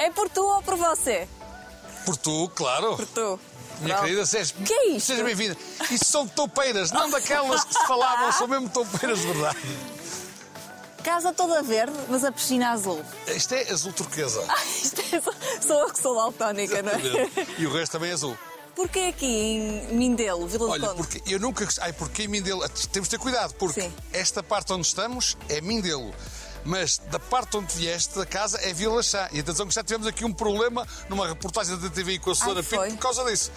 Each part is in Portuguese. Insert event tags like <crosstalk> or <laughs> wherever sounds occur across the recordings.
É por tu ou por você? Por tu, claro. Por tu. Minha Pronto. querida, seja, Que é isto? seja bem-vinda. Isso são toupeiras, não daquelas que se falavam, são mesmo toupeiras de verdade. Casa toda verde, mas a piscina azul. Isto é azul turquesa. Isto é sou eu que sou daltónica, não é? E o resto também é azul. Porquê aqui em Mindelo, Vila do Olha, Conde? porque eu nunca. Ai, porque em Mindelo. Temos de ter cuidado, porque Sim. esta parte onde estamos é Mindelo. Mas da parte onde vieste da casa é Vila Chá. E atenção que já tivemos aqui um problema numa reportagem da TV com a Susana Pinto por causa disso.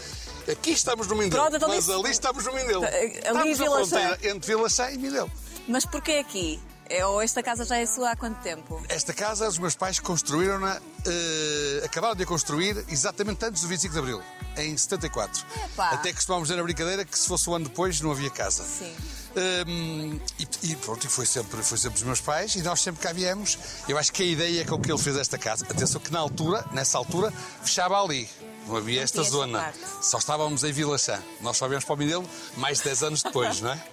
Aqui estamos no Mindelo, Pronto, então mas ali estamos no Mindelo. Ali estamos Vila fronteira Chá. entre Vila Chá e Mindelo. Mas porquê aqui? É, ou esta casa já é sua há quanto tempo? Esta casa, os meus pais construíram-na, eh, acabaram de a construir exatamente antes do 25 de Abril, em 74. Epá. Até costumávamos dizer na brincadeira que se fosse um ano depois não havia casa. Sim. Hum, e, e pronto, e foi sempre, foi sempre os meus pais e nós sempre cá viemos. Eu acho que a ideia com que ele fez esta casa, atenção que na altura, nessa altura, fechava ali. Não havia esta zona. Só estávamos em Vila Chã. Nós só viemos para o Mindelo mais de 10 anos depois, <laughs> não é?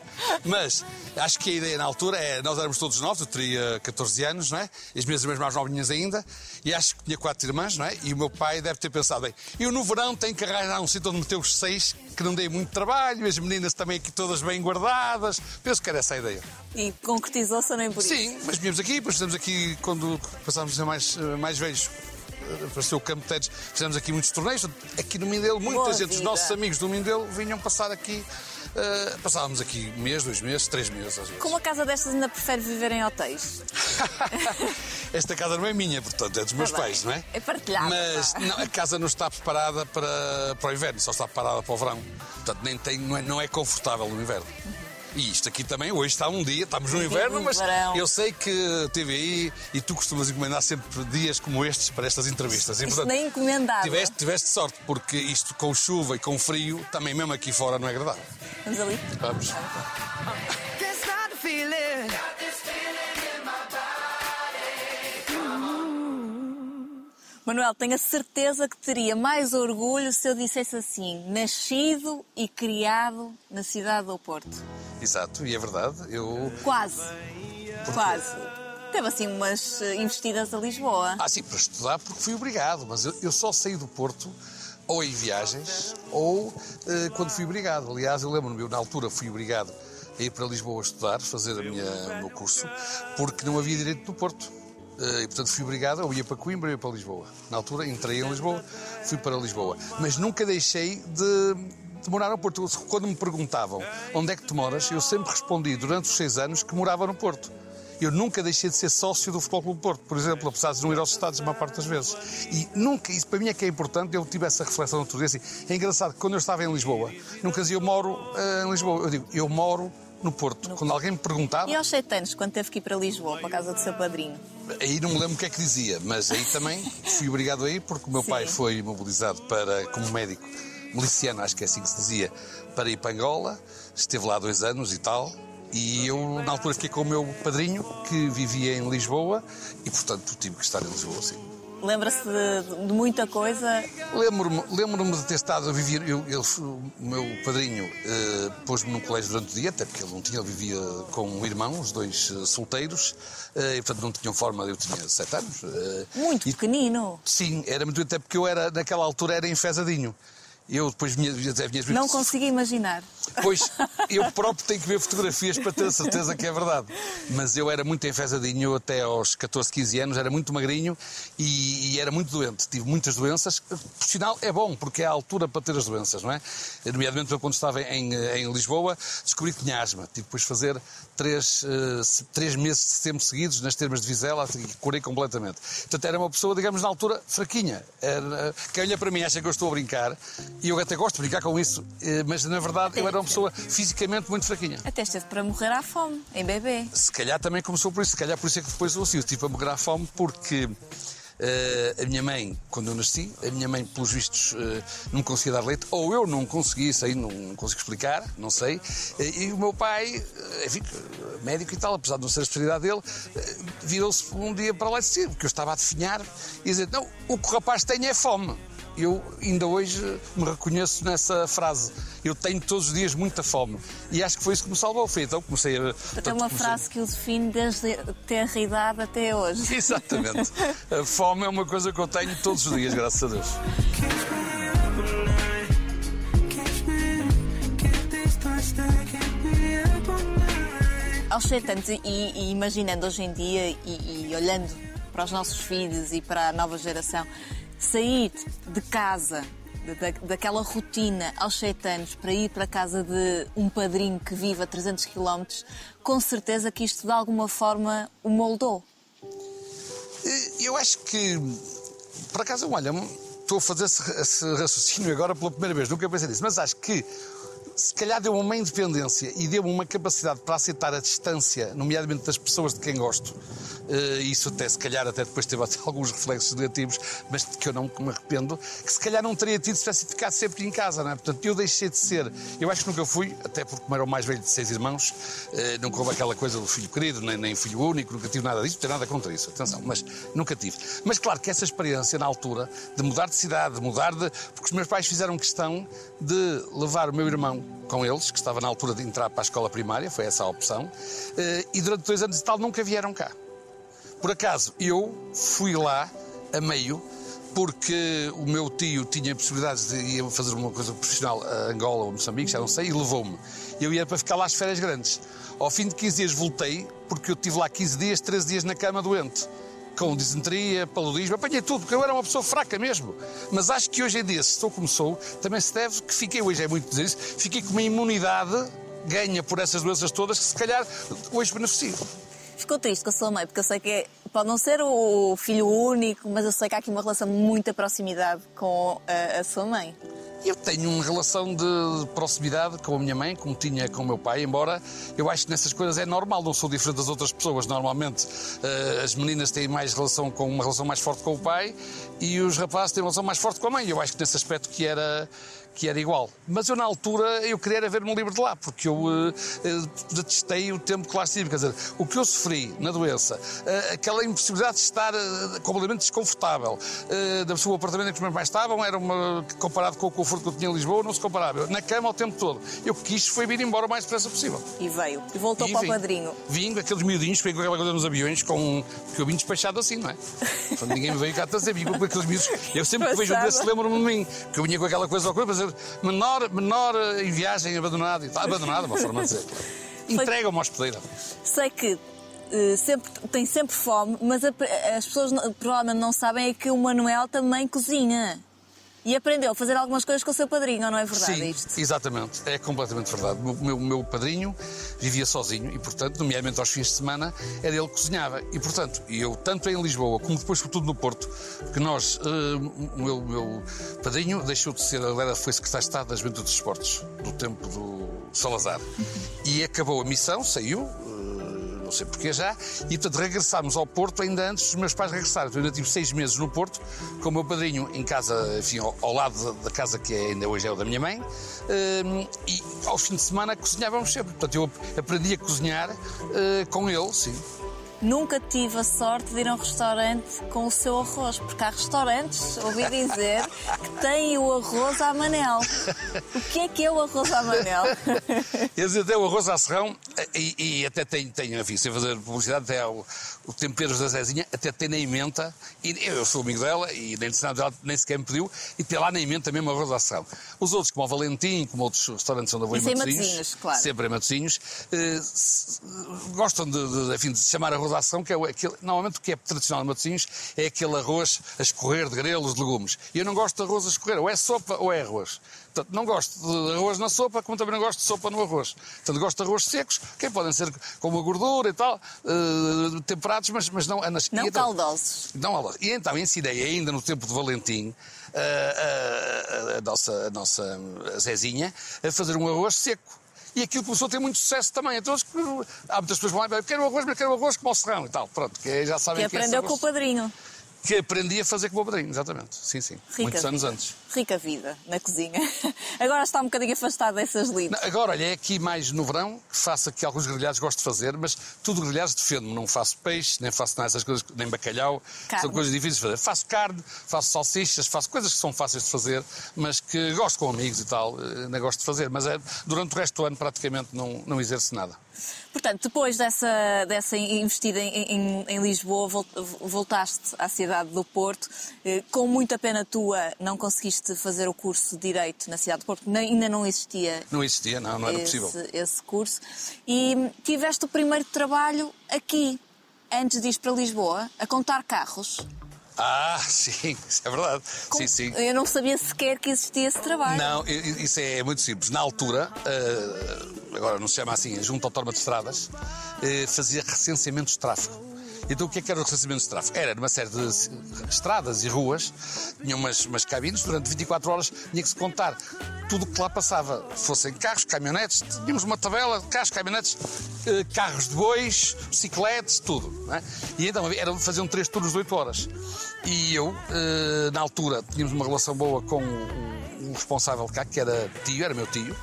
Mas acho que a ideia na altura é. Nós éramos todos novos, eu teria 14 anos, não é? E as minhas irmãs mais novinhas ainda. E acho que tinha quatro irmãs, não é? E o meu pai deve ter pensado: bem, eu no verão tenho que arranjar um sítio onde meter os seis, que não dei muito trabalho, as meninas também aqui todas bem guardadas. Penso que era essa a ideia. E concretizou-se ou nem por isso? Sim, mas viemos aqui, depois fizemos aqui, quando passámos a ser mais, eh, mais velhos, apareceu o Campo de Tedes, fizemos aqui muitos torneios. Aqui no Mindelo, muita Boa gente, os vida. nossos amigos do Mindelo vinham passar aqui. eh, passávamos aqui um mês, dois meses, três meses às vezes. Com uma casa destas ainda prefere viver em hotéis? <laughs> Esta casa não é minha, portanto, é dos meus Tá bem. pais, não é? É partilhada, Mas não, a casa não está preparada para, para o inverno, só está preparada para o verão. Portanto, nem tem, não, é, não é confortável no inverno. E isto aqui também, hoje está um dia, estamos no inverno, mas eu sei que TVI e tu costumas encomendar sempre dias como estes para estas entrevistas. E, portanto, nem encomendado. tiveste, tiveste sorte, porque isto com chuva e com frio, também mesmo aqui fora não é agradável. Vamos ali? Vamos. Can't Manuel, tenho a certeza que teria mais orgulho se eu dissesse assim: nascido e criado na cidade do Porto. Exato, e é verdade. Eu. Quase. Quase. Teve assim umas eh, investidas a Lisboa. Ah, sim, para estudar, porque fui obrigado, mas eu, eu só saí do Porto ou em viagens ou eh, quando fui obrigado. Aliás, eu lembro-me, na altura fui obrigado a ir para Lisboa estudar, fazer a minha, o meu curso, porque não havia direito no Porto. Eh, E, portanto, fui obrigado, ou ia para Coimbra ou ia para Lisboa. Na altura, entrei em Lisboa, fui para Lisboa. Mas nunca deixei de, de morar no Porto. Quando me perguntavam onde é que tu moras, eu sempre respondi, durante os seis anos, que morava no Porto. Eu nunca deixei de ser sócio do Futebol Clube Porto, por exemplo, apesar de não ir aos Estados a maior parte das vezes. E nunca, isso para mim é que é importante, eu tive essa reflexão outro dia. Assim, é engraçado que quando eu estava em Lisboa, nunca dizia eu moro eh, em Lisboa, eu digo eu moro no Porto. Quando alguém me perguntava, E aos sete anos, quando teve que ir para Lisboa, para a casa do seu padrinho? aí não me lembro o que é que dizia, mas aí também fui obrigado a ir porque o meu pai Sim. foi mobilizado para, como médico miliciano, acho que é assim que se dizia, para ir para Angola, esteve lá dois anos e tal. E eu, na altura, fiquei com o meu padrinho, que vivia em Lisboa, e, portanto, tive que estar em Lisboa, sim. Lembra-se de, de muita coisa? Lembro-me lembro de ter estado a viver. Eu, ele- o meu padrinho eh, pôs-me num colégio durante o dia, até porque ele não tinha, ele vivia com um irmão, os dois eh, solteiros, eh, e portanto não tinham forma. Eu tinha sete anos. Muito e- pequenino. Sim, era muito, até porque eu era, naquela altura, era enfesadinho. Eu depois vinha, até vinha Não consegui imaginar. Pois, <laughs> eu próprio tenho que ver fotografias para ter a certeza que é verdade. Mas eu era muito enfesadinho, eu até aos 14, 15 anos, era muito magrinho e, e era muito doente. Tive muitas doenças. Por sinal, é bom, porque é a altura para ter as doenças, não é? Nomeadamente, eu quando estava em, em Lisboa, descobri que tinha asma. Tive depois de fazer três, eh, três meses de sempre seguidos nas termas de Vizela, assim, que curei completamente. Portanto, era uma pessoa, digamos, na altura, fraquinha. Era, quem olha para mim acha que eu estou a brincar, e eu até gosto de brincar com isso, eh, mas na verdade eu era uma pessoa fisicamente muito fraquinha. Até esteve para morrer à fome, em bebê. Se calhar também começou por isso, se calhar por isso é que depois eu assim, eu tive a morrer à fome, porque eh, a minha mãe, quando eu nasci, a minha mãe, pelos vistos, eh, não conseguia dar leite, ou eu não consegui, isso aí não, não consigo explicar, não sei, Eh, e o meu pai, enfim, médico e tal, apesar de não ser a especialidade dele, virou-se um dia para lá e disse, porque eu estava a definhar, e dizer, não, o que o rapaz tem é fome. Eu ainda hoje me reconheço nessa frase. Eu tenho todos os dias muita fome. E acho que foi isso que me salvou. Foi então comecei a. Até portanto, uma comecei- frase que o define desde ter idade até hoje. <laughs> Exatamente. A fome é uma coisa que eu tenho todos os dias, graças a Deus. Aos sete anos, e, e imaginando hoje em dia e, e olhando para os nossos filhos e para a nova geração, sair de casa, da, daquela rotina aos sete anos, para ir para a casa de um padrinho que vive a 300 km, com certeza que isto de alguma forma o moldou. Eh, Eu acho que, por acaso, olha, estou a fazer esse, esse raciocínio agora pela primeira vez, nunca pensei nisso, mas acho que se calhar deu-me uma independência e deu-me uma capacidade para aceitar a distância, nomeadamente das pessoas de quem gosto. Eh, Isso até, se calhar, até depois teve <laughs> até alguns reflexos negativos, mas de que eu não me arrependo, que se calhar não teria tido se tivesse ficado sempre em casa, não é? Portanto, eu deixei de ser. Eu acho que nunca fui, até porque como era o mais velho de seis irmãos, eh, nunca houve aquela coisa do filho querido, nem, nem filho único, nunca tive nada disso, não tenho nada contra isso, atenção, mas nunca tive. Mas claro que essa experiência na altura de mudar de cidade, de mudar de. Porque os meus pais fizeram questão de levar o meu irmão com eles, que estava na altura de entrar para a escola primária, foi essa a opção, eh, e durante dois anos e tal nunca vieram cá. Por acaso, eu fui lá a meio porque o meu tio tinha possibilidades de ir fazer uma coisa profissional a Angola ou Moçambique, já não sei, e levou-me. Eu ia para ficar lá às férias grandes. Ao fim de 15 dias voltei, porque eu estive lá 15 dias, 13 dias na cama doente. Com disenteria, paludismo, apanhei tudo, porque eu era uma pessoa fraca mesmo. Mas acho que hoje em dia, se estou como sou, também se deve que fiquei, hoje é muito dizer isso, fiquei com uma imunidade ganha por essas doenças todas que se calhar hoje beneficio. Ficou triste com a sua mãe, porque eu sei que é- pode não ser o filho único, mas eu sei que há aqui uma relação de muita proximidade com a, a sua mãe. Eu tenho uma relação de proximidade com a minha mãe, como tinha com o meu pai, embora eu acho que nessas coisas é normal, não sou diferente das outras pessoas. Normalmente eh, as meninas têm mais relação com uma relação mais forte com o pai e os rapazes têm uma relação mais forte com a mãe. Eu acho que nesse aspecto que era que era igual. Mas eu na altura eu queria era ver-me livre de lá, porque eu eh, eh, detestei o tempo que lá estive. Quer dizer, o que eu sofri na doença, eh, aquela impossibilidade de estar completamente desconfortável, da sua apartamento em que os meus pais estavam, era uma, comparado com o conforto que eu tinha em Lisboa, não se comparava. Na cama o tempo todo. Eu quis foi vir embora o mais depressa possível. E veio. E voltou E para vim. o padrinho. Vim com aqueles miudinhos, peguei com aquela coisa nos aviões, com... porque eu vim despachado assim, não é? Portanto, ninguém me veio cá trazer, vim com aqueles miúdos. Eu sempre que vejo um desses lembro-me de mim, que eu vinha com aquela coisa ao corpo, menor, menor eh, em viagem, abandonado e tal. Abandonado, é uma forma de dizer. claro. <laughs> Entrega-me ao hospedeiro. Sei que eh, sempre, tem sempre fome, mas as pessoas provavelmente não sabem é que o Manuel também cozinha. E aprendeu a fazer algumas coisas com o seu padrinho, não é verdade Sim, isto? exatamente. É completamente verdade. O meu, meu padrinho vivia sozinho e, portanto, nomeadamente aos fins de semana, era ele que cozinhava. E, portanto, eu, tanto em Lisboa como depois, sobretudo no Porto, porque nós, eh, o meu, meu padrinho deixou de ser, ele foi secretário de Estado da Juventude dos Esportes, do tempo do Salazar. <laughs> E acabou a missão, saiu, eh, não sei porquê já, e portanto regressámos ao Porto ainda antes dos meus pais regressarem. Então, Eu ainda tive seis meses no Porto, com o meu padrinho em casa, enfim, ao, ao lado da, casa que é, ainda hoje é o da minha mãe, hum, e ao fim de semana cozinhávamos sempre. Portanto, eu aprendi a cozinhar eh, com ele, sim. Nunca tive a sorte de ir a um restaurante com o seu arroz, porque há restaurantes, ouvi dizer, que têm o arroz à manel. O que é que é o arroz à manel? Eles até o arroz à serrão e, e até tem, tem, enfim, sem fazer publicidade, até o, o temperos da Zezinha, até tem na emenda, e eu sou amigo dela e nem, dela, nem sequer me pediu, e tem lá na emenda mesmo arroz à serrão. Os outros, como o Valentim, como outros restaurantes onde eu vou em Matosinhos, Matosinhos, claro. sempre em Matosinhos, eh, gostam de, de, enfim, de chamar arroz que é aquele, normalmente o que é tradicional em Matosinhos é aquele arroz a escorrer de grelos, de legumes. E eu não gosto de arroz a escorrer, ou é sopa ou é arroz. Portanto, não gosto de arroz na sopa, como também não gosto de sopa no arroz. Portanto, gosto de arroz secos, que podem ser com uma gordura e tal, eh, temperados, mas, mas não... Nas, Não então- caldosos. não, olha, e então ensinei ainda no tempo de Valentim a, a- a nossa, a nossa Zezinha a fazer um arroz seco. E aquilo começou a ter muito sucesso também. Então, há muitas pessoas que vão lá, quero arroz, mas quero arroz como o serrão e tal. Pronto, que já sabem Que que é aprendeu esse com o padrinho. Que aprendi a fazer com o padrinho, exatamente. Sim, sim. Rica Muitos anos vida. antes. Rica vida na cozinha. <laughs> Agora está um bocadinho afastado dessas lides. Não, Agora, olha, é aqui mais no verão que faço aqui alguns grelhados, gosto de fazer, mas tudo grelhados defendo-me. Não faço peixe, nem faço nada dessas coisas, nem bacalhau. Carne. São coisas difíceis de fazer. Faço carne, faço salsichas, faço coisas que são fáceis de fazer, mas que gosto com amigos e tal, eh, ainda gosto de fazer. Mas é, durante o resto do ano praticamente não, não exerço nada. Portanto, depois dessa, dessa investida em, em- em Lisboa, vol- voltaste à cidade do Porto. Eh, Com muita pena tua, não conseguiste fazer o curso de Direito na cidade do Porto, porque ainda não existia Não existia, não, não era possível. esse, esse curso. E tiveste o primeiro trabalho aqui, antes de ir para Lisboa, a contar carros. Ah, <laughs> sim, isso é verdade. Com- Sim, sim. Eu não sabia sequer que existia esse trabalho. Não, isso é muito simples. Na altura, eh, agora não se chama assim, a Junta Autónoma de Estradas, eh, fazia recenseamento de tráfego. Então o que é que era o recenseamento de tráfego? Era numa série de estradas e ruas, tinha umas, umas cabines, durante 24 horas tinha que se contar tudo o que lá passava. Fossem carros, caminhonetes, tínhamos uma tabela de carros, caminhonetes, eh, carros de bois, bicicletas, tudo. é? E então era, faziam três turnos de 8 horas. E eu, eh, na altura, tínhamos uma relação boa com o, responsável cá, que era tio, era meu tio,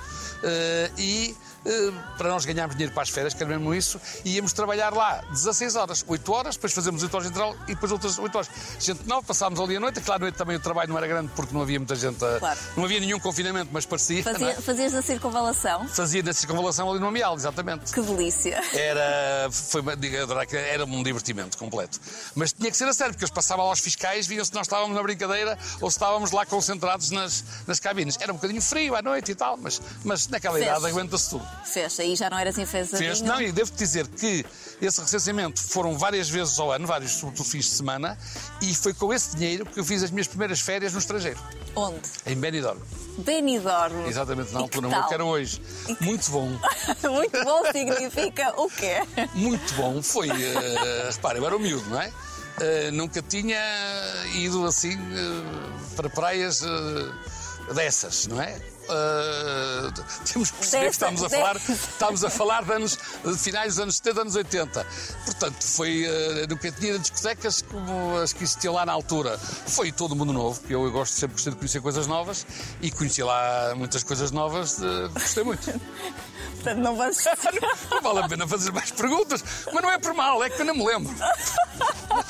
eh, e para nós ganharmos dinheiro para as férias, que era mesmo isso, e íamos trabalhar lá 16 horas, 8 horas, depois fazemos 8 horas de intervalo e depois outras 8 horas. Gente nova, passámos ali a noite, claro, à noite também o trabalho não era grande porque não havia muita gente, a- Claro. não havia nenhum confinamento, mas parecia. não Fazia, é? fazias a circunvalação. Fazia na circunvalação ali no Amial, exatamente. Que delícia. Era, foi, era um divertimento completo. Mas tinha que ser a sério, porque eles passavam lá aos fiscais, viam se nós estávamos na brincadeira ou se estávamos lá concentrados nas, nas cabines. Era um bocadinho frio à noite e tal, mas, mas naquela Fez. idade aguenta-se tudo. Fez, aí já não eras enfesadinho. Fez, não, e devo dizer que esse recenseamento foram várias vezes ao ano, vários sobretudo fins de semana, e foi com esse dinheiro que eu fiz as minhas primeiras férias no estrangeiro, Onde? em Benidorm. Benidorm. Exatamente, na altura, que não que era hoje. Muito bom. <laughs> Muito bom significa o quê? Muito bom. Foi, uh, repara, eu era um miúdo, não é? Eh, nunca tinha ido assim eh, para praias eh, dessas, não é? Eh, <laughs> temos que perceber que estamos a falar, estamos a falar de, anos, de finais dos anos 70, anos 80. Portanto, foi, eh, nunca tinha ido a discotecas como as que existiam lá na altura. Foi todo mundo novo, que eu, eu gosto sempre gostei de conhecer coisas novas e conheci lá muitas coisas novas, eh, gostei muito. <laughs> Portanto, não vamos <laughs> Não vale a pena fazer mais perguntas, mas não é por mal, é que eu não me lembro.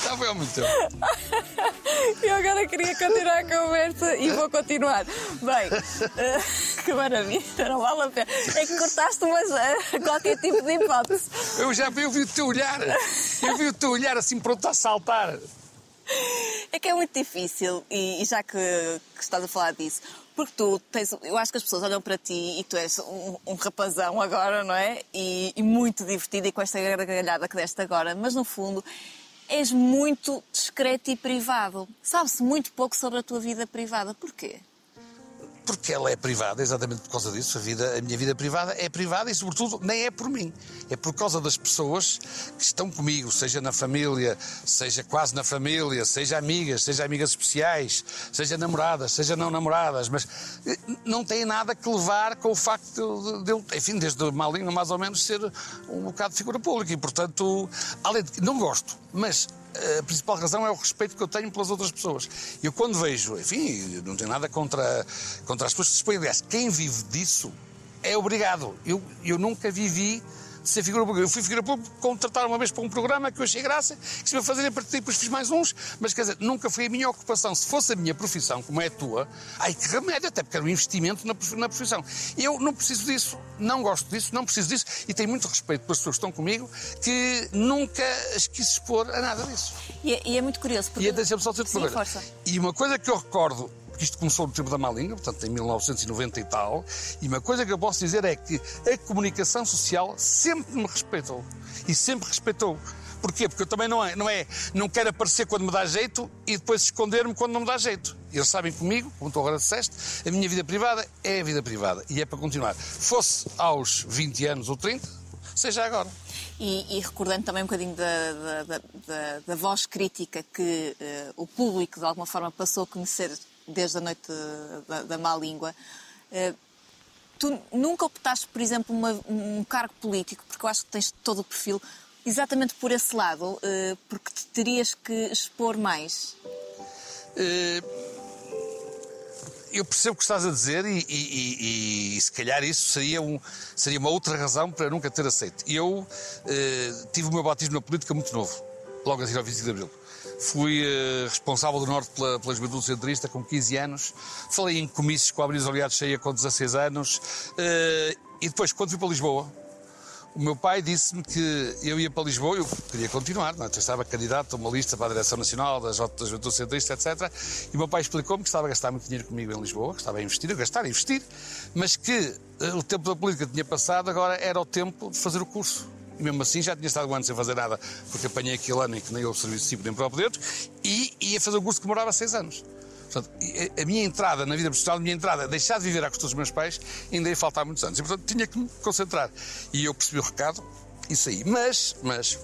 Já foi há muito tempo. <laughs> Eu agora queria continuar a conversa e vou continuar. Bem, eh, <laughs> que maravilha, não vale a pena. É que cortaste mas eh, qualquer tipo de hipótese. Eu já eu vi o teu olhar, eu vi o teu olhar assim pronto a saltar. É que é muito difícil, e, e já que, que estás a falar disso, porque tu tens. Eu acho que as pessoas olham para ti e tu és um, um rapazão agora, não é? E, e muito divertido e com esta gargalhada que deste agora, mas no fundo és muito discreto e privado. Sabe-se muito pouco sobre a tua vida privada. Porquê? Porque ela é privada, exatamente por causa disso. A, vida, a minha vida privada é privada e, sobretudo, nem é por mim. É por causa das pessoas que estão comigo, seja na família, seja quase na família, seja amigas, seja amigas especiais, seja namoradas, seja não namoradas. Mas eh, não tem nada que levar com o facto de, eu, enfim, desde malinho mais ou menos, ser um bocado de figura pública. E, portanto, além de que não gosto, mas a principal razão é o respeito que eu tenho pelas outras pessoas. Eu quando vejo, enfim, não tenho nada contra, contra as pessoas que se expõem. Aliás, quem vive disso é obrigado. Eu, eu nunca vivi ser figura pública. Eu fui figura pública, contrataram uma vez para um programa que eu achei graça, que se ia fazer a partir depois fiz mais uns, mas quer dizer, nunca foi a minha ocupação. Se fosse a minha profissão, como é a tua, ai que remédio, até porque era um investimento na, prof- na profissão. Eu não preciso disso, não gosto disso, não preciso disso e tenho muito respeito pelas pessoas que estão comigo, que nunca as quis expor a nada disso. E é, e é muito curioso. Porque... E dizer Sim. E uma coisa que eu recordo, porque isto começou no tempo da Malinga, portanto em 1990 e tal, e uma coisa que eu posso dizer é que a comunicação social sempre me respeitou. E sempre respeitou. Porquê? Porque eu também não é, não é, não quero aparecer quando me dá jeito e depois esconder-me quando não me dá jeito. Eles sabem comigo, como tu agora disseste, a minha vida privada é a vida privada e é para continuar. Fosse aos 20 anos ou 30, seja agora. E, e recordando também um bocadinho da, da, da- da- voz crítica que eh, o público de alguma forma passou a conhecer desde a noite da, da má língua, eh, tu nunca optaste, por exemplo, uma- um cargo político, porque eu acho que tens todo o perfil, Exatamente por esse lado, eh, porque te terias que expor mais. Eh, eu percebo o que estás a dizer e, e- e- e se calhar isso seria, um- seria uma outra razão para nunca ter aceito. Eu tive o meu batismo na política muito novo, logo a seguir ao 25 de Abril. Fui eh, responsável do Norte pela, pela juventude centrista com 15 anos. Falei em comícios com a Abril Aliados cheia com 16 anos. Eh, e depois, quando fui para Lisboa, o meu pai disse-me que eu ia para Lisboa, eu queria continuar, não é? eu estava candidato a uma lista para a Direção Nacional da Juventude Centrista, etc. E o meu pai explicou-me que estava a gastar muito dinheiro comigo em Lisboa, que estava a investir, a gastar e investir, mas que eh, o tempo da política tinha passado, agora era o tempo de fazer o curso. E mesmo assim já tinha estado um ano sem fazer nada, porque apanhei aquele ano em que nem houve serviço civil nem próprio dentro, e ia fazer o curso que demorava seis anos. Portanto, a- minha entrada na vida profissional, a minha entrada, deixar de viver à custa dos meus pais, ainda ia faltar muitos anos. E, portanto, tinha que me concentrar. E eu percebi o recado e saí. Mas, mas,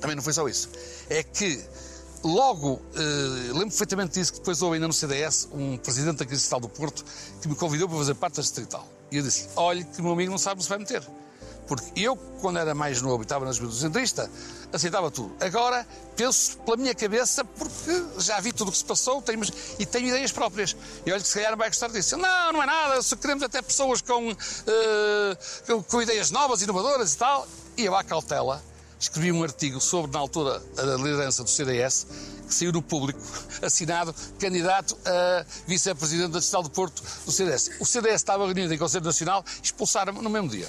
também não foi só isso. É que logo, eh, lembro perfeitamente disso, que depois houve ainda no CDS um presidente da Crise Distrital do Porto que me convidou para fazer parte da Distrital. E eu disse, olhe que meu amigo não sabe onde se vai meter. Porque eu, quando era mais novo e estava na juventude centrista, aceitava tudo. Agora, penso pela minha cabeça, porque já vi tudo o que se passou tenho, e tenho ideias próprias. E olha que se calhar não vai gostar disso. Não, não é nada, só queremos até pessoas com, eh, com, ideias novas, inovadoras e tal. E eu, à cautela, escrevi um artigo sobre, na altura, a liderança do CDS, que saiu no público, <laughs> assinado candidato a vice-presidente da Distrital do Porto do CDS. O CDS estava reunido em Conselho Nacional expulsaram-me no mesmo dia.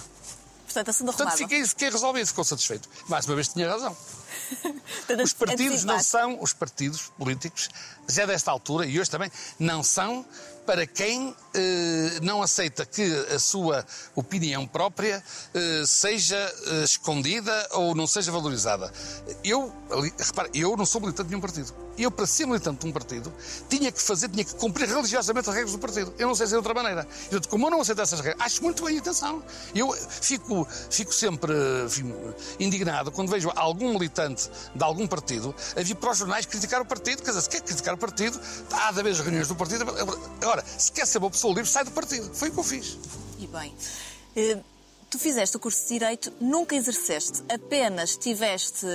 Portanto, assunto Portanto, arrumado. fiquei, fiquei resolvido, ficou satisfeito. Mais uma vez tinha razão. <laughs> Portanto, Os partidos não são, os partidos políticos, já desta altura e hoje também, não são para quem eh, não aceita que a sua opinião própria eh, seja eh, escondida ou não seja valorizada. Eu, ali, repara, eu não sou militante de nenhum partido. Eu, para ser militante de um partido, tinha que fazer, tinha que cumprir religiosamente as regras do partido. Eu não sei ser de outra maneira. E, portanto, como eu não aceito essas regras, acho muito bem, atenção. Eu fico, fico sempre enfim, indignado quando vejo algum militante de algum partido a vir para os jornais criticar o partido. Quer dizer, se quer criticar o partido, há de haver reuniões do partido. Agora, se quer ser uma pessoa livre, sai do partido. Foi o que eu fiz. E bem, eh, tu fizeste o curso de Direito, nunca exerceste, apenas tiveste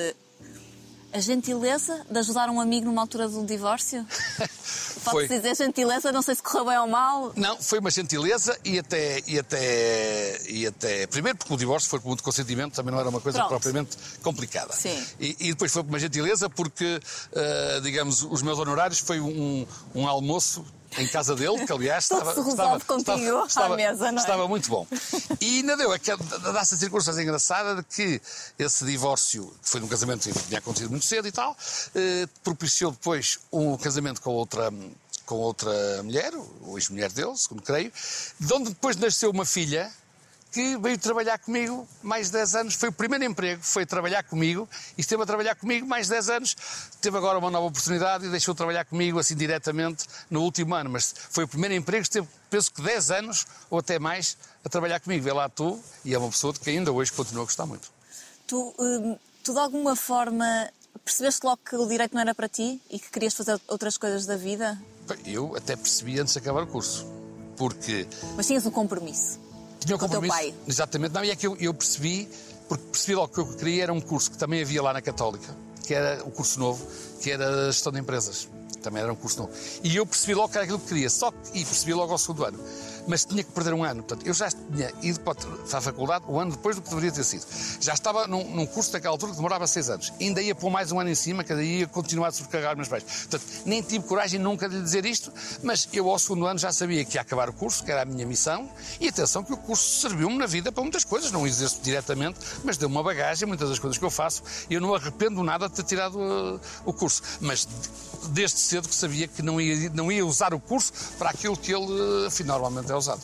a gentileza de ajudar um amigo numa altura de um divórcio? <laughs> Pode-se dizer gentileza, não sei se correu bem ou mal. Não, foi uma gentileza e até, e até, e até. Primeiro, porque o divórcio foi com muito consentimento, também não era uma coisa Pronto. propriamente complicada. Sim. E, e depois foi uma gentileza porque, ah, digamos, os meus honorários foi um, um almoço em casa dele, que aliás estava, resolve contigo à mesa, não é? estava muito bom. E ainda deu aquela, dá-se a circunstância engraçada de que esse divórcio, que foi num casamento que tinha acontecido muito cedo e tal, eh, propiciou depois um casamento com outra, com outra mulher, ou ex-mulher dele, segundo creio, de onde depois nasceu uma filha que veio trabalhar comigo mais de 10 anos. Foi o primeiro emprego, foi trabalhar comigo e esteve a trabalhar comigo mais de 10 anos. Teve agora uma nova oportunidade e deixou de trabalhar comigo assim diretamente no último ano. Mas foi o primeiro emprego, esteve, penso que 10 anos ou até mais a trabalhar comigo. Vê lá tu e é uma pessoa de que ainda hoje continua a gostar muito. Tu, hum, tu de alguma forma percebeste logo que o direito não era para ti e que querias fazer outras coisas da vida? Eu até percebi antes de acabar o curso. Porque Mas tinhas um compromisso. Tinha o Com o teu compromisso. pai. Exatamente. Não, e é que eu, eu percebi, porque percebi logo que eu queria era um curso que também havia lá na Católica, que era o curso novo, que era gestão de empresas. Também era um curso novo. E eu percebi logo que era aquilo que queria, só que, e percebi logo ao segundo ano. Mas tinha que perder um ano. Portanto, eu já tinha ido para a faculdade um ano depois do que deveria ter sido. Já estava num, num curso daquela altura que demorava seis anos. Ainda ia pôr mais um ano em cima, que daí ia continuar a sobrecarregar meus pais. Portanto, nem tive coragem nunca de lhe dizer isto, mas eu ao segundo ano já sabia que ia acabar o curso, que era a minha missão, e atenção que o curso serviu-me na vida para muitas coisas. Não exerço diretamente, mas deu-me uma bagagem, muitas das coisas que eu faço, e eu não arrependo nada de ter tirado uh, o curso. Mas desde cedo que sabia que não ia, não ia usar o curso para aquilo que ele, uh, afinal, normalmente é usado.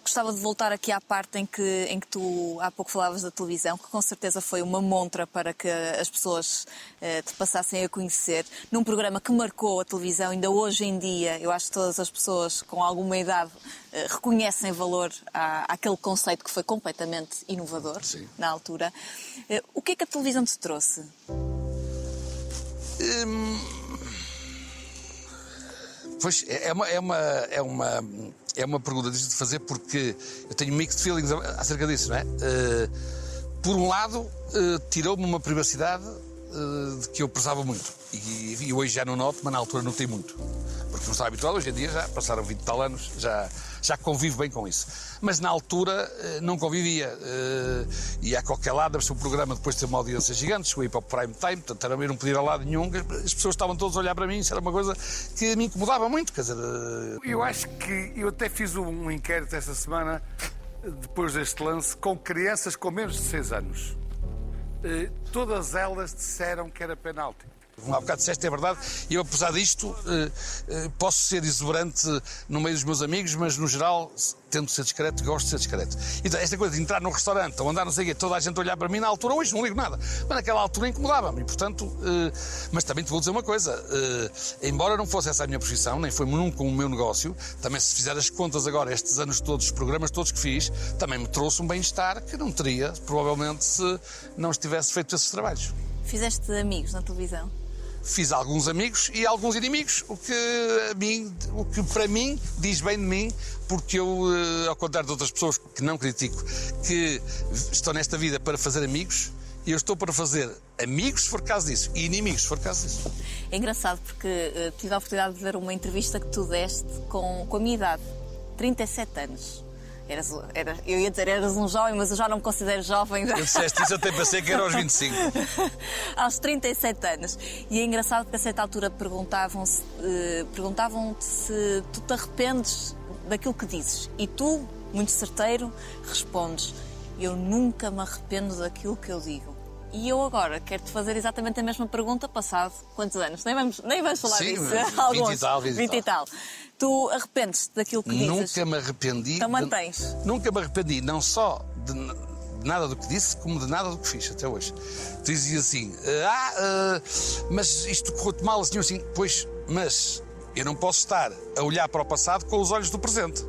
Gostava de voltar aqui à parte em que, em que tu há pouco falavas da televisão, que com certeza foi uma montra para que as pessoas eh, te passassem a conhecer, num programa que marcou a televisão, ainda hoje em dia, eu acho que todas as pessoas com alguma idade eh, reconhecem valor à, àquele conceito que foi completamente inovador Sim. na altura. Eh, o que é que a televisão te trouxe? Pois, é uma, é uma, é uma, é uma pergunta difícil de fazer porque eu tenho mixed feelings acerca disso, não é? Eh, por um lado, eh, tirou-me uma privacidade de que eu prezava muito. E, e hoje já não noto, mas na altura notei muito. Porque não estava habituado, hoje em dia já passaram 20 e tal anos, já, já convivo bem com isso. Mas na altura eh, não convivia. Eh, E a qualquer lado, se o programa depois de ter uma audiência gigante, chegou para o prime time, portanto era eu não podia ir a lado nenhum, as pessoas estavam todas a olhar para mim, isso era uma coisa que me incomodava muito, quer dizer... Eu acho que eu até fiz um inquérito esta semana, depois deste lance, com crianças com menos de 6 anos. Eh, Todas elas disseram que era penalti. Há bocado disseste, é verdade, e eu, apesar disto, eh, eh, posso ser exuberante no meio dos meus amigos, mas no geral, tento ser discreto, gosto de ser discreto. Então, esta coisa de entrar num restaurante ou andar, não sei o quê, toda a gente olhar para mim, na altura, hoje não ligo nada, mas naquela altura incomodava-me, e portanto, eh, mas também te vou dizer uma coisa, embora não fosse essa a minha profissão, nem foi nunca o meu negócio, também se fizer as contas agora, estes anos todos, os programas todos que fiz, também me trouxe um bem-estar que não teria, provavelmente, se não estivesse feito esses trabalhos. Fizeste amigos na televisão? Fiz alguns amigos e alguns inimigos, o que, a mim, o que para mim diz bem de mim, porque eu, eh, ao contrário de outras pessoas que não critico, que estão nesta vida para fazer amigos, eu estou para fazer amigos se for caso disso e inimigos se for caso disso. É engraçado porque eh, tive a oportunidade de ver uma entrevista que tu deste com, com a minha idade, 37 anos. Eras, era, eu ia dizer, eras um jovem, mas eu já não me considero jovem. Eu disseste isso, até pensei que era aos 25. <laughs> aos 37 anos. E é engraçado porque a certa altura perguntavam-se, eh, perguntavam-te se tu te arrependes daquilo que dizes. E tu, muito certeiro, respondes: Eu nunca me arrependo daquilo que eu digo. E eu agora quero-te fazer exatamente a mesma pergunta, passado quantos anos? Nem vamos, nem vamos falar Sim, disso. 20 Alguns. e tal, 20 e e tal. Tu arrependes daquilo que dizes? Nunca me arrependi. Então de- mantens. nunca me arrependi, não só de, de nada do que disse, como de nada do que fiz até hoje. Tu dizias assim: ah, ah, mas isto correu-te mal, assim, assim. Pois, mas eu não posso estar a olhar para o passado com os olhos do presente.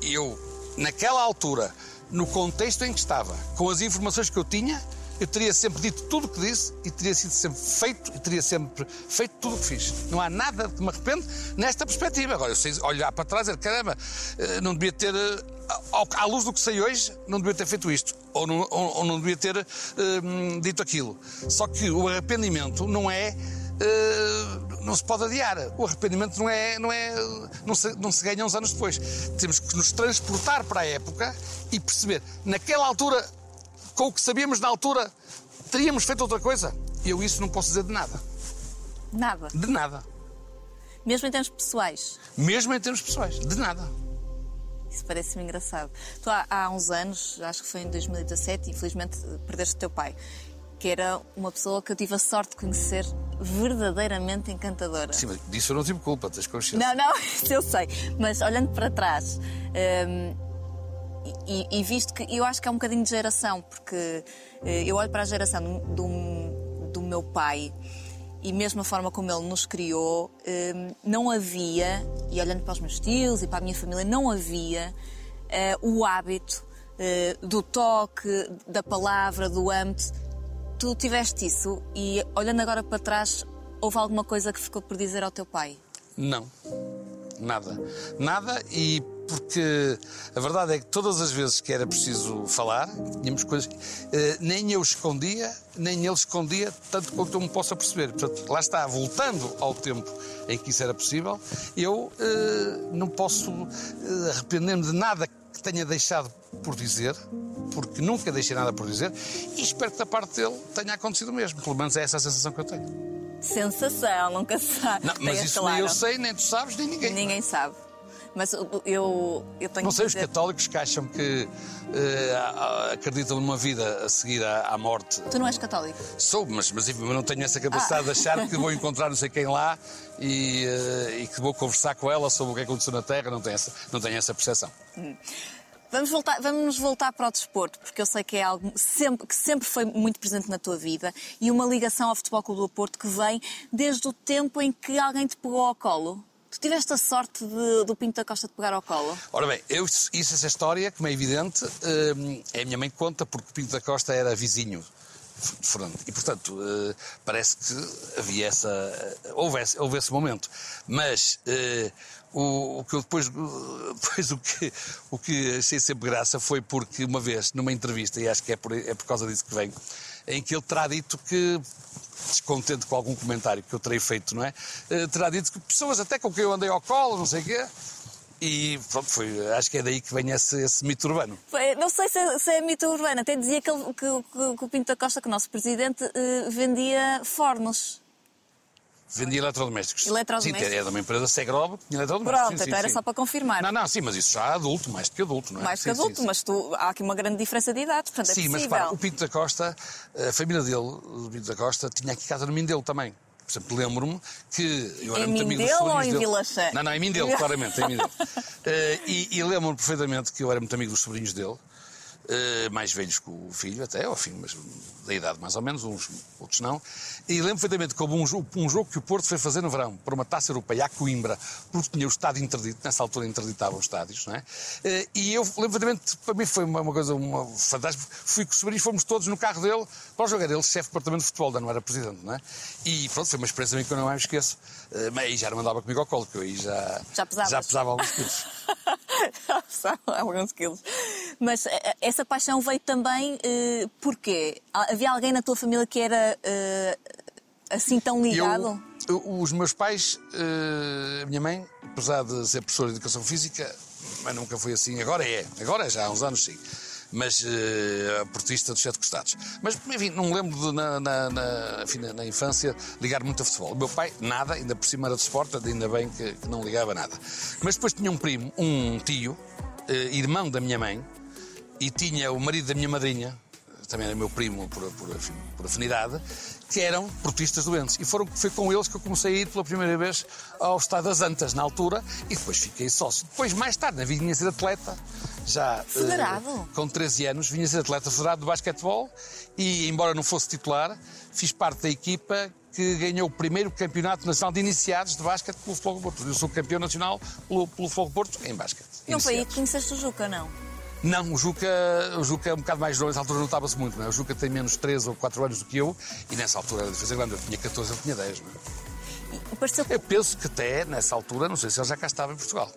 Eu, naquela altura, no contexto em que estava, com as informações que eu tinha, eu teria sempre dito tudo o que disse e teria sido sempre feito e teria sempre feito tudo o que fiz. Não há nada que me arrependo nesta perspectiva. Agora, eu sei olhar para trás e dizer, caramba, eh, não devia ter, eh, à luz do que sei hoje, não devia ter feito isto. Ou não, ou- ou não devia ter eh, dito aquilo. Só que o arrependimento não é Uh, não se pode adiar. O arrependimento não é, não é, não se, não se ganha uns anos depois. Temos que nos transportar para a época e perceber, naquela altura, com o que sabíamos na altura, teríamos feito outra coisa. Eu isso não posso dizer de nada. Nada. De nada. Mesmo em termos pessoais. Mesmo em termos pessoais. De nada. Isso parece-me engraçado. Tu há, há uns anos, acho que foi em 2017, infelizmente perdeste o teu pai, que era uma pessoa que eu tive a sorte de conhecer verdadeiramente encantadora. Sim, mas disso eu não tive culpa, tens consciência. Não, não, <laughs> isso eu sei. Mas olhando para trás, hum, e, e visto que eu acho que é um bocadinho de geração, porque eh, eu olho para a geração do, do meu pai e mesmo a forma como ele nos criou, hum, não havia, e olhando para os meus tios e para a minha família, não havia eh, o hábito eh, do toque, da palavra, do âmbito. Tu tiveste isso e olhando agora para trás, houve alguma coisa que ficou por dizer ao teu pai? Não. Nada. Nada e porque a verdade é que todas as vezes que era preciso falar, tínhamos coisas. eh, nem eu escondia, nem ele escondia, tanto quanto eu me possa perceber. Portanto, lá está, voltando ao tempo em que isso era possível, eu eh, não posso eh, arrepender-me de nada que tenha deixado por dizer, porque nunca deixei nada por dizer, e espero que da parte dele tenha acontecido o mesmo. Pelo menos é essa a sensação que eu tenho. Sensação, nunca se sabe. Não, mas isso nem eu sei, nem tu sabes, nem ninguém. Ninguém sabe. Mas eu, eu, tenho Não sei, os dizer... católicos que acham que a- acreditam numa vida a seguir à, à morte. Tu não és católico? Sou, mas, mas não tenho essa capacidade de achar que vou <laughs> encontrar não sei quem lá e, eh, e que vou conversar com ela sobre o que aconteceu na Terra. Não tenho essa, não tenho essa percepção. Vamos, voltar, vamos voltar para o desporto, porque eu sei que é algo sempre, que sempre foi muito presente na tua vida e uma ligação ao Futebol Clube do Porto que vem desde o tempo em que alguém te pegou ao colo. Tu tiveste a sorte de- do Pinto da Costa te pegar ao colo? Ora bem, eu, isso, essa história, como é evidente, eh, é a minha mãe que conta, porque o Pinto da Costa era vizinho Fernando. E, portanto, eh, parece que havia essa. Houve esse, houve esse momento. Mas eh, o, o que eu depois. <laughs> depois o, que, o que achei sempre graça foi porque, uma vez, numa entrevista, e acho que é por, é por causa disso que venho, em que ele terá dito que. Descontente com algum comentário que eu terei feito, não é? Eh, Terá dito que pessoas até com quem eu andei ao colo, não sei o quê, e pronto, foi, acho que é daí que vem esse, esse mito urbano. Não sei se é, se é mito urbano, até dizia que, ele- que- que- que o Pinto da Costa, que o nosso presidente, eh, vendia fornos. Vendia eletrodomésticos. Eletrodomésticos. Sim, é de uma empresa Segrob que tinha eletrodomésticos. Pronto, sim, sim, então era sim. só para confirmar. Não, não, sim, mas isso já é adulto, mais do que adulto, não é? Mais que Sim, sim, adulto, mas tu, há aqui uma grande diferença de idades, portanto é Sim, mas repara, o Pinto da Costa, a família dele, o Pinto da Costa, tinha aqui casa no Mindelo também. Por exemplo, lembro-me que eu era Em muito amigo dos Mindelo ou sobrinhos em dele. Vila? Não, não, em Mindelo, claramente, em Mindelo. <laughs> Eh, e e lembro-me perfeitamente que eu era muito amigo dos sobrinhos dele, mais velhos que o filho até, ao fim, mas da idade mais ou menos, uns, outros não. E lembro perfeitamente que houve um jogo, um jogo que o Porto foi fazer no verão, para uma taça europeia, a Coimbra, porque tinha o estádio interdito, nessa altura interditavam os estádios, não é? Eh, E eu lembro perfeitamente, para mim foi uma, uma coisa uma, fantástica, fui com os sobrinhos, fomos todos no carro dele para o jogar, ele chefe de departamento de futebol, não era presidente, não é? E pronto, foi uma experiência que eu não mais me esqueço. Eh, Mas aí já não andava comigo ao colo, que eu aí já, Já pesavas. já pesava alguns quilos. <laughs> <laughs> São alguns quilos. Mas eh, essa paixão veio também eh, porquê? Ah, Havia alguém na tua família que era eh, assim tão ligado? Eu, os meus pais, eh, a minha mãe, apesar de ser professora de educação física, mas nunca foi assim. Agora é, agora é já há uns anos sim. Mas a portista dos sete costados. Mas, enfim, não me lembro de, na, na, na- enfim, na- infância, ligar muito a futebol. O meu pai, nada, ainda por cima era de esporte, ainda bem que, que não ligava nada. Mas depois tinha um primo, um tio, eh, irmão da minha mãe, e tinha o marido da minha madrinha, também era meu primo por, por, enfim, por afinidade, que eram portistas doentes. E foram, foi com eles que eu comecei a ir pela primeira vez ao Estado das Antas, na altura, e depois fiquei sócio. Depois, mais tarde, na vida, vinha ser atleta, já eh, Federado? com 13 anos, vinha ser atleta federado de basquetebol e, embora não fosse titular, fiz parte da equipa que ganhou o primeiro campeonato nacional de iniciados de basquete pelo do Porto. Eu sou campeão nacional pelo, pelo do Porto em basquete. Não foi aí Iniciados. que conheceste o Juca, não? Não, o Juca, o Juca é um bocado mais novo, nessa altura notava-se muito, não é? O Juca tem menos 3 ou 4 anos do que eu e nessa altura era defesa grande, eu tinha 14, ele tinha 10, não é? Pareceu Eu penso que até nessa altura, não sei se ele já cá estava em Portugal.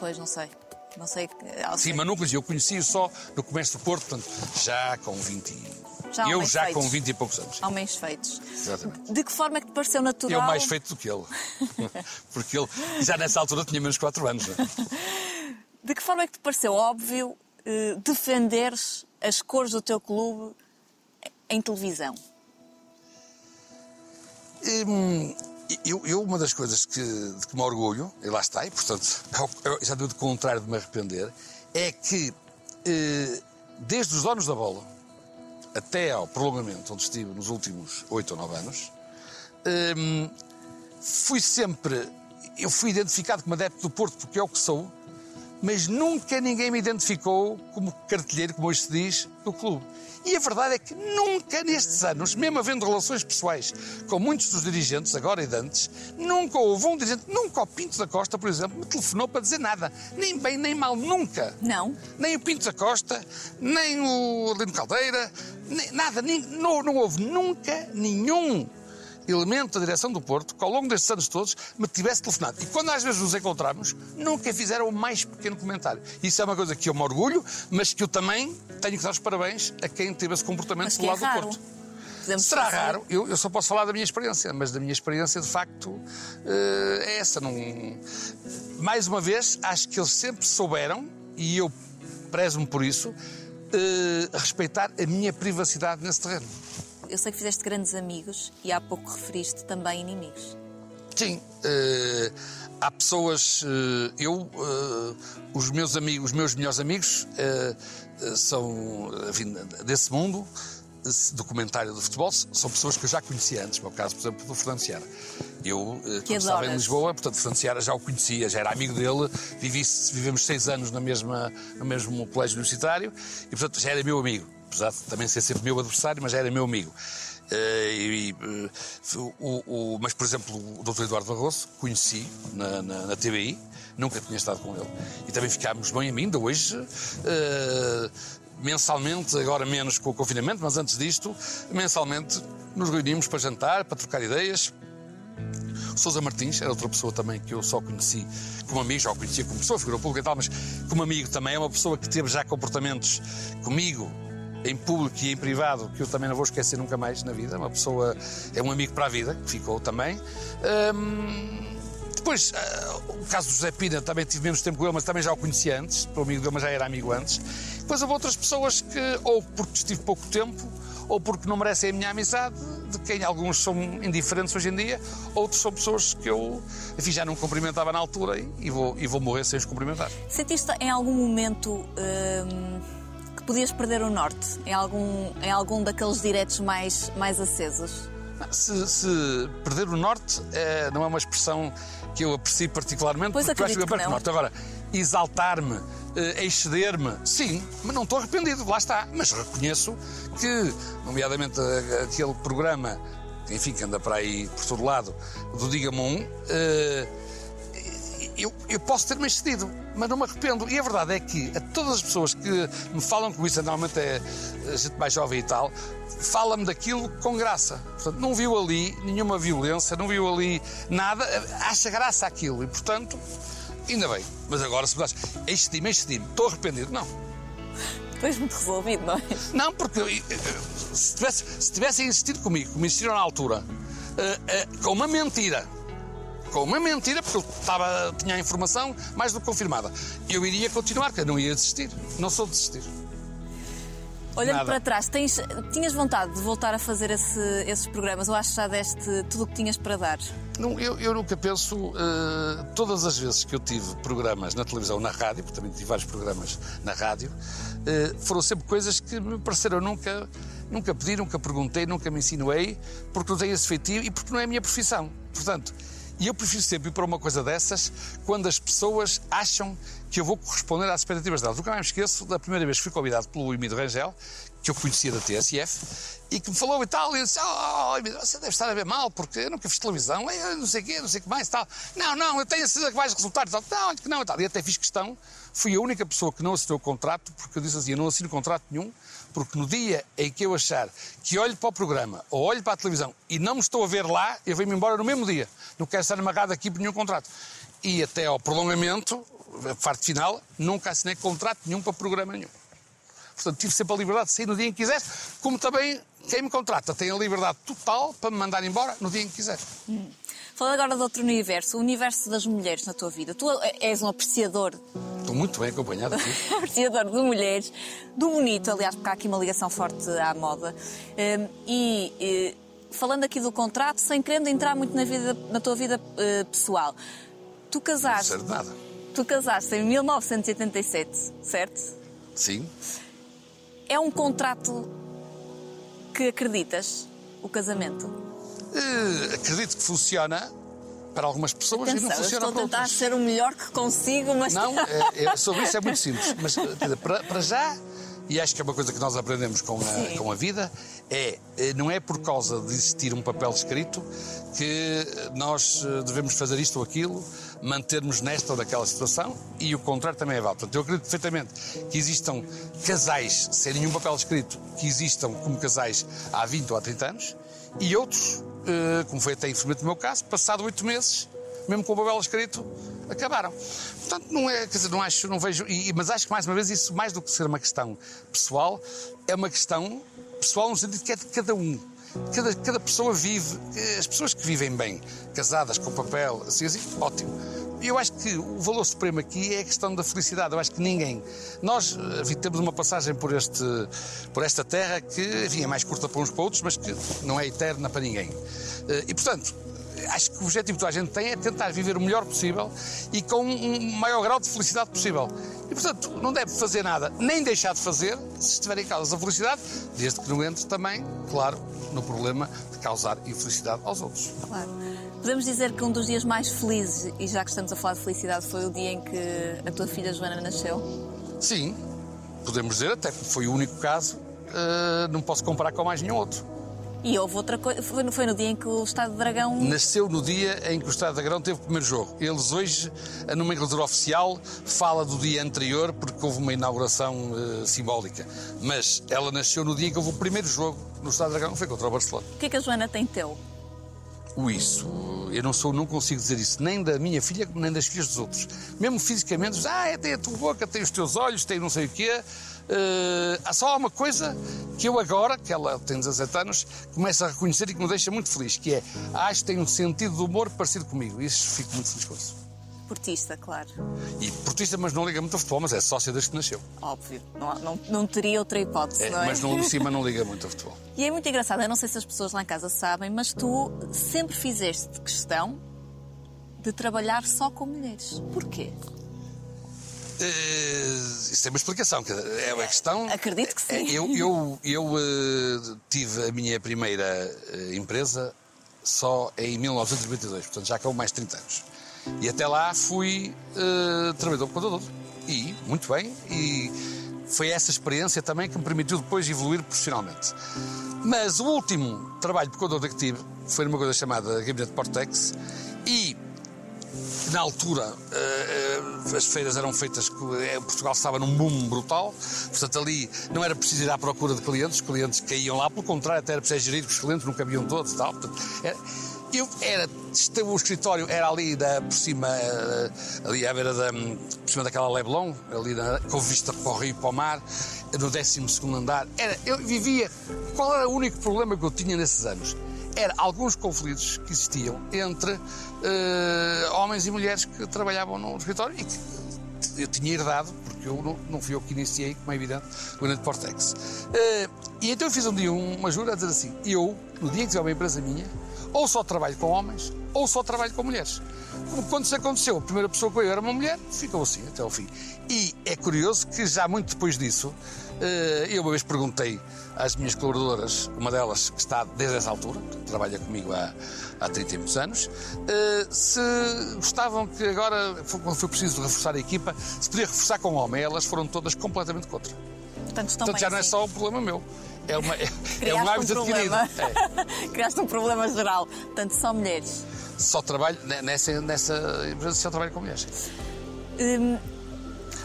Pois, não sei. Não sei. ah, Sim, sei. mas não conhecia, eu conheci-o só no comércio do Porto, portanto, já com 20 e... Já eu já feitos. com 20 e poucos anos. Homens feitos. Exatamente. De que forma é que te pareceu natural? Eu mais feito do que ele. <laughs> Porque ele já nessa altura tinha menos 4 anos. Não é? <laughs> De que forma é que te pareceu óbvio eh, defenderes as cores do teu clube em televisão? Hum, Eu, eu, uma das coisas que, de que me orgulho, e lá está, e portanto, já deu de contrário de me arrepender, é que eh, desde os donos da bola até ao prolongamento, onde estive nos últimos oito ou nove anos, hum, fui sempre. Eu fui identificado como adepto do Porto porque é o que sou, mas nunca ninguém me identificou como cartilheiro, como hoje se diz, do clube. E a verdade é que nunca nestes anos, mesmo havendo relações pessoais com muitos dos dirigentes, agora e de antes, nunca houve um dirigente, nunca o Pinto da Costa, por exemplo, me telefonou para dizer nada. Nem bem, nem mal, nunca. Não? Nem o Pinto da Costa, nem o Lino Caldeira, nem- nada, nem- não, não houve nunca nenhum elemento da direção do Porto que ao longo destes anos todos me tivesse telefonado. E quando às vezes nos encontramos, nunca fizeram o mais pequeno comentário. Isso é uma coisa que eu me orgulho, mas que eu também tenho que dar os parabéns a quem teve esse comportamento Mas do é lado raro. do Porto. Podemos Será pensar- raro, eu, eu só posso falar da minha experiência, mas da minha experiência de facto eh, é essa. Não... Mais uma vez, acho que eles sempre souberam, e eu prezo-me por isso, eh, respeitar a minha privacidade nesse terreno. Eu sei que fizeste grandes amigos e há pouco referiste também inimigos. Sim, eh, há pessoas. eh, eu, eh, os meus amigos, os meus melhores amigos são enfim, desse mundo. documentário de futebol são pessoas que eu já conhecia antes, no meu caso, por exemplo, do Fernando Seara. Eu, Que quando estava em. Lisboa, portanto, Fernando Seara já o conhecia, já era amigo dele, vivi, vivemos seis anos na mesma, no mesmo colégio universitário e, portanto, já era meu amigo. Apesar de também ser sempre meu adversário, mas era meu amigo. Eh, e, eh, o, o- mas, por exemplo, o Dr. Eduardo Barroso conheci na, na, na TVI, nunca tinha estado com ele. E também ficámos bem a mim, ainda hoje. eh, mensalmente, agora menos com o confinamento, mas antes disto, mensalmente nos reunimos para jantar, para trocar ideias. Sousa Martins era outra pessoa também que eu só conheci como amigo, já o conhecia como pessoa, figura pública e tal, mas como amigo também. É uma pessoa que teve já comportamentos comigo em público e em privado que eu também não vou esquecer nunca mais na vida. Uma pessoa, é um amigo para a vida, que ficou também. Hum, depois, ah, o caso do José Pina, também tive menos tempo com ele, mas também já o conhecia antes, o amigo dele, mas já era amigo antes. Depois houve outras pessoas que, ou porque estive pouco tempo, ou porque não merecem a minha amizade, de quem alguns são indiferentes hoje em dia, outros são pessoas que eu, enfim, já não cumprimentava na altura e vou, e vou morrer sem os cumprimentar. Sentiste em algum momento hum, podias perder o norte? Em algum, em algum daqueles diretos mais, mais acesos? Se, se perder o norte é, não é uma expressão que eu aprecio particularmente, Pois porque eu acho que eu perco o norte. Agora, exaltar-me, eh, exceder-me, sim, mas não estou arrependido, lá está. Mas reconheço que, nomeadamente aquele programa, enfim, que anda para aí por todo lado, do Diga-me um, eh, eu, eu posso ter-me excedido, mas não me arrependo. E a verdade é que a todas as pessoas que me falam com isso, normalmente é a gente mais jovem e tal, fala-me daquilo com graça. Portanto, não viu ali nenhuma violência, não viu ali nada, acha graça aquilo. E, portanto, ainda bem. Mas agora, se me das, excedi-me, excedi-me, estou arrependido. Não. Depois muito resolvido, não é? Não, porque eh, eh, se, tivesse, se tivessem insistido comigo, como insistiram na altura, eh, eh, com uma mentira, com uma mentira, porque eu estava, tinha a informação mais do que confirmada, eu iria continuar, que não ia desistir. Não sou de desistir. Olhando Nada. para trás, tens, tinhas vontade de voltar a fazer esse- esses programas ou achas que já deste tudo o que tinhas para dar? Não, eu, eu nunca penso, eh, todas as vezes que eu tive programas na televisão, na rádio, porque também tive vários programas na rádio, eh, foram sempre coisas que me pareceram nunca, nunca pedi, nunca perguntei, nunca me insinuei, porque não tenho esse feitio e porque não é a minha profissão. Portanto, e eu prefiro sempre ir para uma coisa dessas quando as pessoas acham que eu vou corresponder às expectativas delas. Nunca mais me esqueço da primeira vez que fui convidado pelo Emílio Rangel, que eu conhecia da TSF, e que me falou e tal, e eu disse, oh, Emílio, você deve estar a ver mal, porque eu nunca fiz televisão, eu não sei o quê, não sei o que mais tal. Não, não, eu tenho a certeza que vais resultar e tal. Não, que não e tal. E até fiz questão, fui a única pessoa que não assinou o contrato, porque eu disse assim, eu não assino contrato nenhum, porque no dia em que eu achar que olho para o programa ou olho para a televisão e não me estou a ver lá, eu venho-me embora no mesmo dia. Não quero estar amarrado aqui por nenhum contrato. E até ao prolongamento, a parte final, nunca assinei contrato nenhum para programa nenhum. Portanto, tive sempre a liberdade de sair no dia em que quisesse, como também quem me contrata tem a liberdade total para me mandar embora no dia em que quiser. Falando agora de outro universo, o universo das mulheres na tua vida. Tu és um apreciador, Estou muito bem acompanhado aqui. <laughs> apreciador de mulheres, do bonito, aliás, porque há aqui uma ligação forte à moda. Hum, E eh, falando aqui do contrato, sem querendo entrar muito na, vida, na tua vida eh, pessoal, tu Não casaste, de nada. tu casaste em 1987, certo? Sim. É um contrato que acreditas, o casamento? Eh, acredito que funciona para algumas pessoas e não Atenção, eu funciona estou a para tentar outras. ser o melhor que consigo, mas Não, <laughs> é- é- sobre isso é muito simples. Mas dizer, para, para já, e acho que é uma coisa que nós aprendemos com a, com a vida, é eh, não é por causa de existir um papel escrito que nós eh, devemos fazer isto ou aquilo, mantermos nesta ou naquela situação, e o contrário também é válido. Portanto, eu acredito perfeitamente que existam casais sem nenhum papel escrito, que existam como casais há 20 ou há 30 anos, e outros, eh, como foi até infelizmente no meu caso, passado oito meses, mesmo com o papel escrito, acabaram. Portanto, não é, quer dizer, não acho, não vejo, e- mas acho que mais uma vez isso, mais do que ser uma questão pessoal, é uma questão pessoal no sentido que é de cada um. Cada, cada pessoa vive, as pessoas que vivem bem, casadas com papel, assim, assim, ótimo. Eu acho que o valor supremo aqui é a questão da felicidade. Eu acho que ninguém. Nós eh, enfim, temos uma passagem por, este, por esta terra que enfim, é mais curta para uns para outros, mas que não é eterna para ninguém. Eh, E, portanto, acho que o objetivo que toda a gente tem é tentar viver o melhor possível e com um maior grau de felicidade possível. E, portanto, não deve fazer nada, nem deixar de fazer, se estiver em causa a felicidade, desde que não entre também, claro, no problema de causar infelicidade aos outros. Claro. Podemos dizer que um dos dias mais felizes, e já que estamos a falar de felicidade, foi o dia em que a tua filha Joana nasceu? Sim, podemos dizer, até que foi o único caso, eh, não posso comparar com mais nenhum outro. E houve outra coisa. Foi, no- foi no dia em que o Estado de Dragão. Nasceu no dia em que o Estado da Grão teve o primeiro jogo. Eles hoje, a nomenclatura oficial, fala do dia anterior porque houve uma inauguração eh, simbólica. Mas ela nasceu no dia em que houve o primeiro jogo no Estado da Grão, foi contra o Barcelona. O que é que a Joana tem teu? O isso, eu não sou, não consigo dizer isso nem da minha filha nem das filhas dos outros. Mesmo fisicamente, ah, é, tem a tua boca, tem os teus olhos, tem não sei o quê. Eh, há só uma coisa que eu agora, que ela tem 17 anos, começo a reconhecer e que me deixa muito feliz, que é, acho que tem um sentido de humor parecido comigo. E isso fico muito feliz com isso. Portista, claro. E portista, mas não liga muito ao futebol, mas é sócia desde que nasceu. Óbvio. Não, não, não teria outra hipótese, É, não é? mas não, cima não liga <laughs> muito ao futebol. E é muito engraçado, eu não sei se as pessoas lá em casa sabem, mas tu sempre fizeste questão de trabalhar só com mulheres. Porquê? Eh, isso tem uma explicação. É uma questão. Acredito que sim. Eh, Eu, eu, eu eh, tive a minha primeira eh, empresa só em 1992, portanto já acabou mais de 30 anos. E até lá fui eh, trabalhador por conta de outro. E, muito bem, e foi essa experiência também que me permitiu depois evoluir profissionalmente. Mas o último trabalho de que tive foi numa coisa chamada Gabinete Portex e na altura, eh, eh, as feiras eram feitas, eh, Portugal estava num boom brutal, portanto ali não era preciso ir à procura de clientes, os clientes caíam lá, pelo contrário, até era preciso gerir que os clientes, não cabiam todos e tal. Portanto, era- eu era, o escritório era ali da, por cima, ali à beira da, por cima daquela Leblon, ali na, com vista para o rio e para o mar, no 12 andar. Era, eu vivia, qual era o único problema que eu tinha nesses anos? Era alguns conflitos que existiam entre eh, homens e mulheres que trabalhavam no escritório e que eu tinha herdado, porque eu não, não fui eu que iniciei, como é evidente, o Grande Portex. Eh, e então eu fiz um dia uma jura a dizer assim: eu, no dia que tiver uma empresa minha, ou só trabalho com homens, ou só trabalho com mulheres. Quando isso aconteceu, a primeira pessoa que eu era uma mulher, ficou assim até ao fim. E é curioso que já muito depois disso, eh, eu uma vez perguntei às minhas colaboradoras, uma delas que está desde essa altura, que trabalha comigo há, há 30 e muitos anos, eh, se gostavam que agora, quando foi preciso reforçar a equipa, se podia reforçar com homem. Elas foram todas completamente contra. Portanto, Portanto, já não é assim. só um problema meu. É, uma, é, é Criaste um hábito adquirido. problema. É. <laughs> Criaste um problema geral. Portanto, só mulheres. Só trabalho ne- nessa, nessa empresa, só trabalho com mulheres. Hum,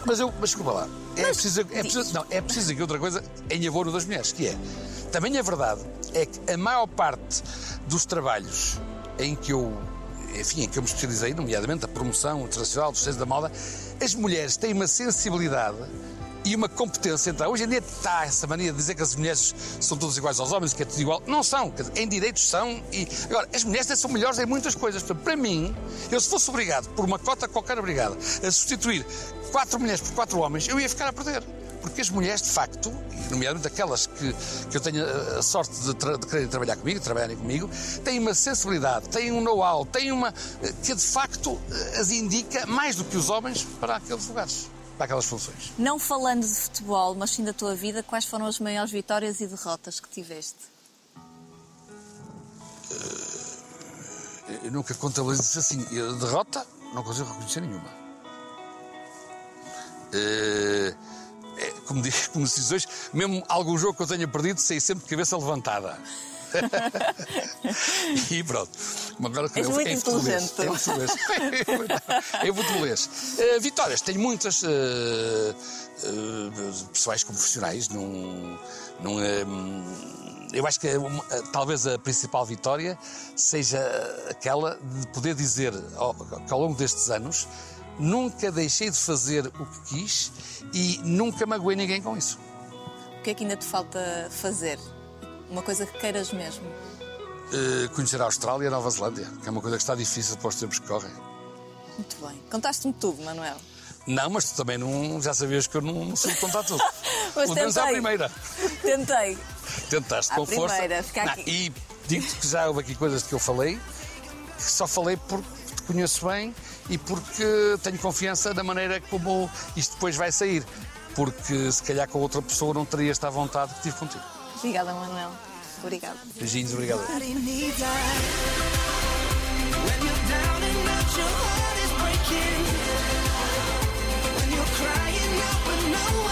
Mas eu, mas desculpa lá. É Mas preciso, é preciso, não, é preciso aqui outra coisa em abono das mulheres, que é. Também a verdade é que a maior parte dos trabalhos em que eu, enfim, em que eu me especializei, nomeadamente a promoção internacional dos centros da moda, as mulheres têm uma sensibilidade e uma competência. Então, hoje em dia está essa mania de dizer que as mulheres são todas iguais aos homens, que é tudo igual. Não são. Em direitos são. E... Agora, as mulheres são melhores em muitas coisas. Para mim, eu se fosse obrigado, por uma cota qualquer obrigada, a substituir quatro mulheres por quatro homens, eu ia ficar a perder. Porque as mulheres, de facto, nomeadamente aquelas que, que eu tenho a a sorte de, tra de quererem trabalhar comigo, de trabalharem comigo, têm uma sensibilidade, têm um know-how, têm uma. eh, que de facto eh, as indica mais do que os homens para aqueles lugares, para aquelas funções. não falando de futebol, mas sim da tua vida, quais foram as maiores vitórias e derrotas que tiveste? Eu nunca contabilizo assim. Eu, derrota, não consigo reconhecer nenhuma. Eh, é, como, diz, como se diz hoje, mesmo algum jogo que eu tenha perdido, saí sempre de cabeça levantada. <laughs> e pronto. Agora, És é- muito é futebolês. inteligente. <laughs> É futebolês. É futebolês. Eh, vitórias, tenho muitas. eh, eh, pessoais como profissionais. Não, não, eh, eu acho que uma- talvez a principal vitória seja aquela de poder dizer ao- que ao longo destes anos nunca deixei de fazer o que quis e nunca magoei ninguém com isso. O que é que ainda te falta fazer? Uma coisa que queiras mesmo. Eh, conhecer a Austrália e a Nova Zelândia, que é uma coisa que está difícil para os tempos que correm. Muito bem. Contaste-me tudo, Manuel. Não, mas tu também não, já sabias que eu não, não sei contar tudo. <laughs> Mas Pelo menos à primeira. Tentei. Tentaste À com força. primeira, Não, aqui. e digo-te que já houve aqui coisas que eu falei, que só falei porque te conheço bem e porque tenho confiança na maneira como isto depois vai sair. Porque se calhar com outra pessoa não teria esta vontade que tive contigo. Obrigada, Manuel. Obrigada. Beijinhos, obrigado. When you're crying out, no one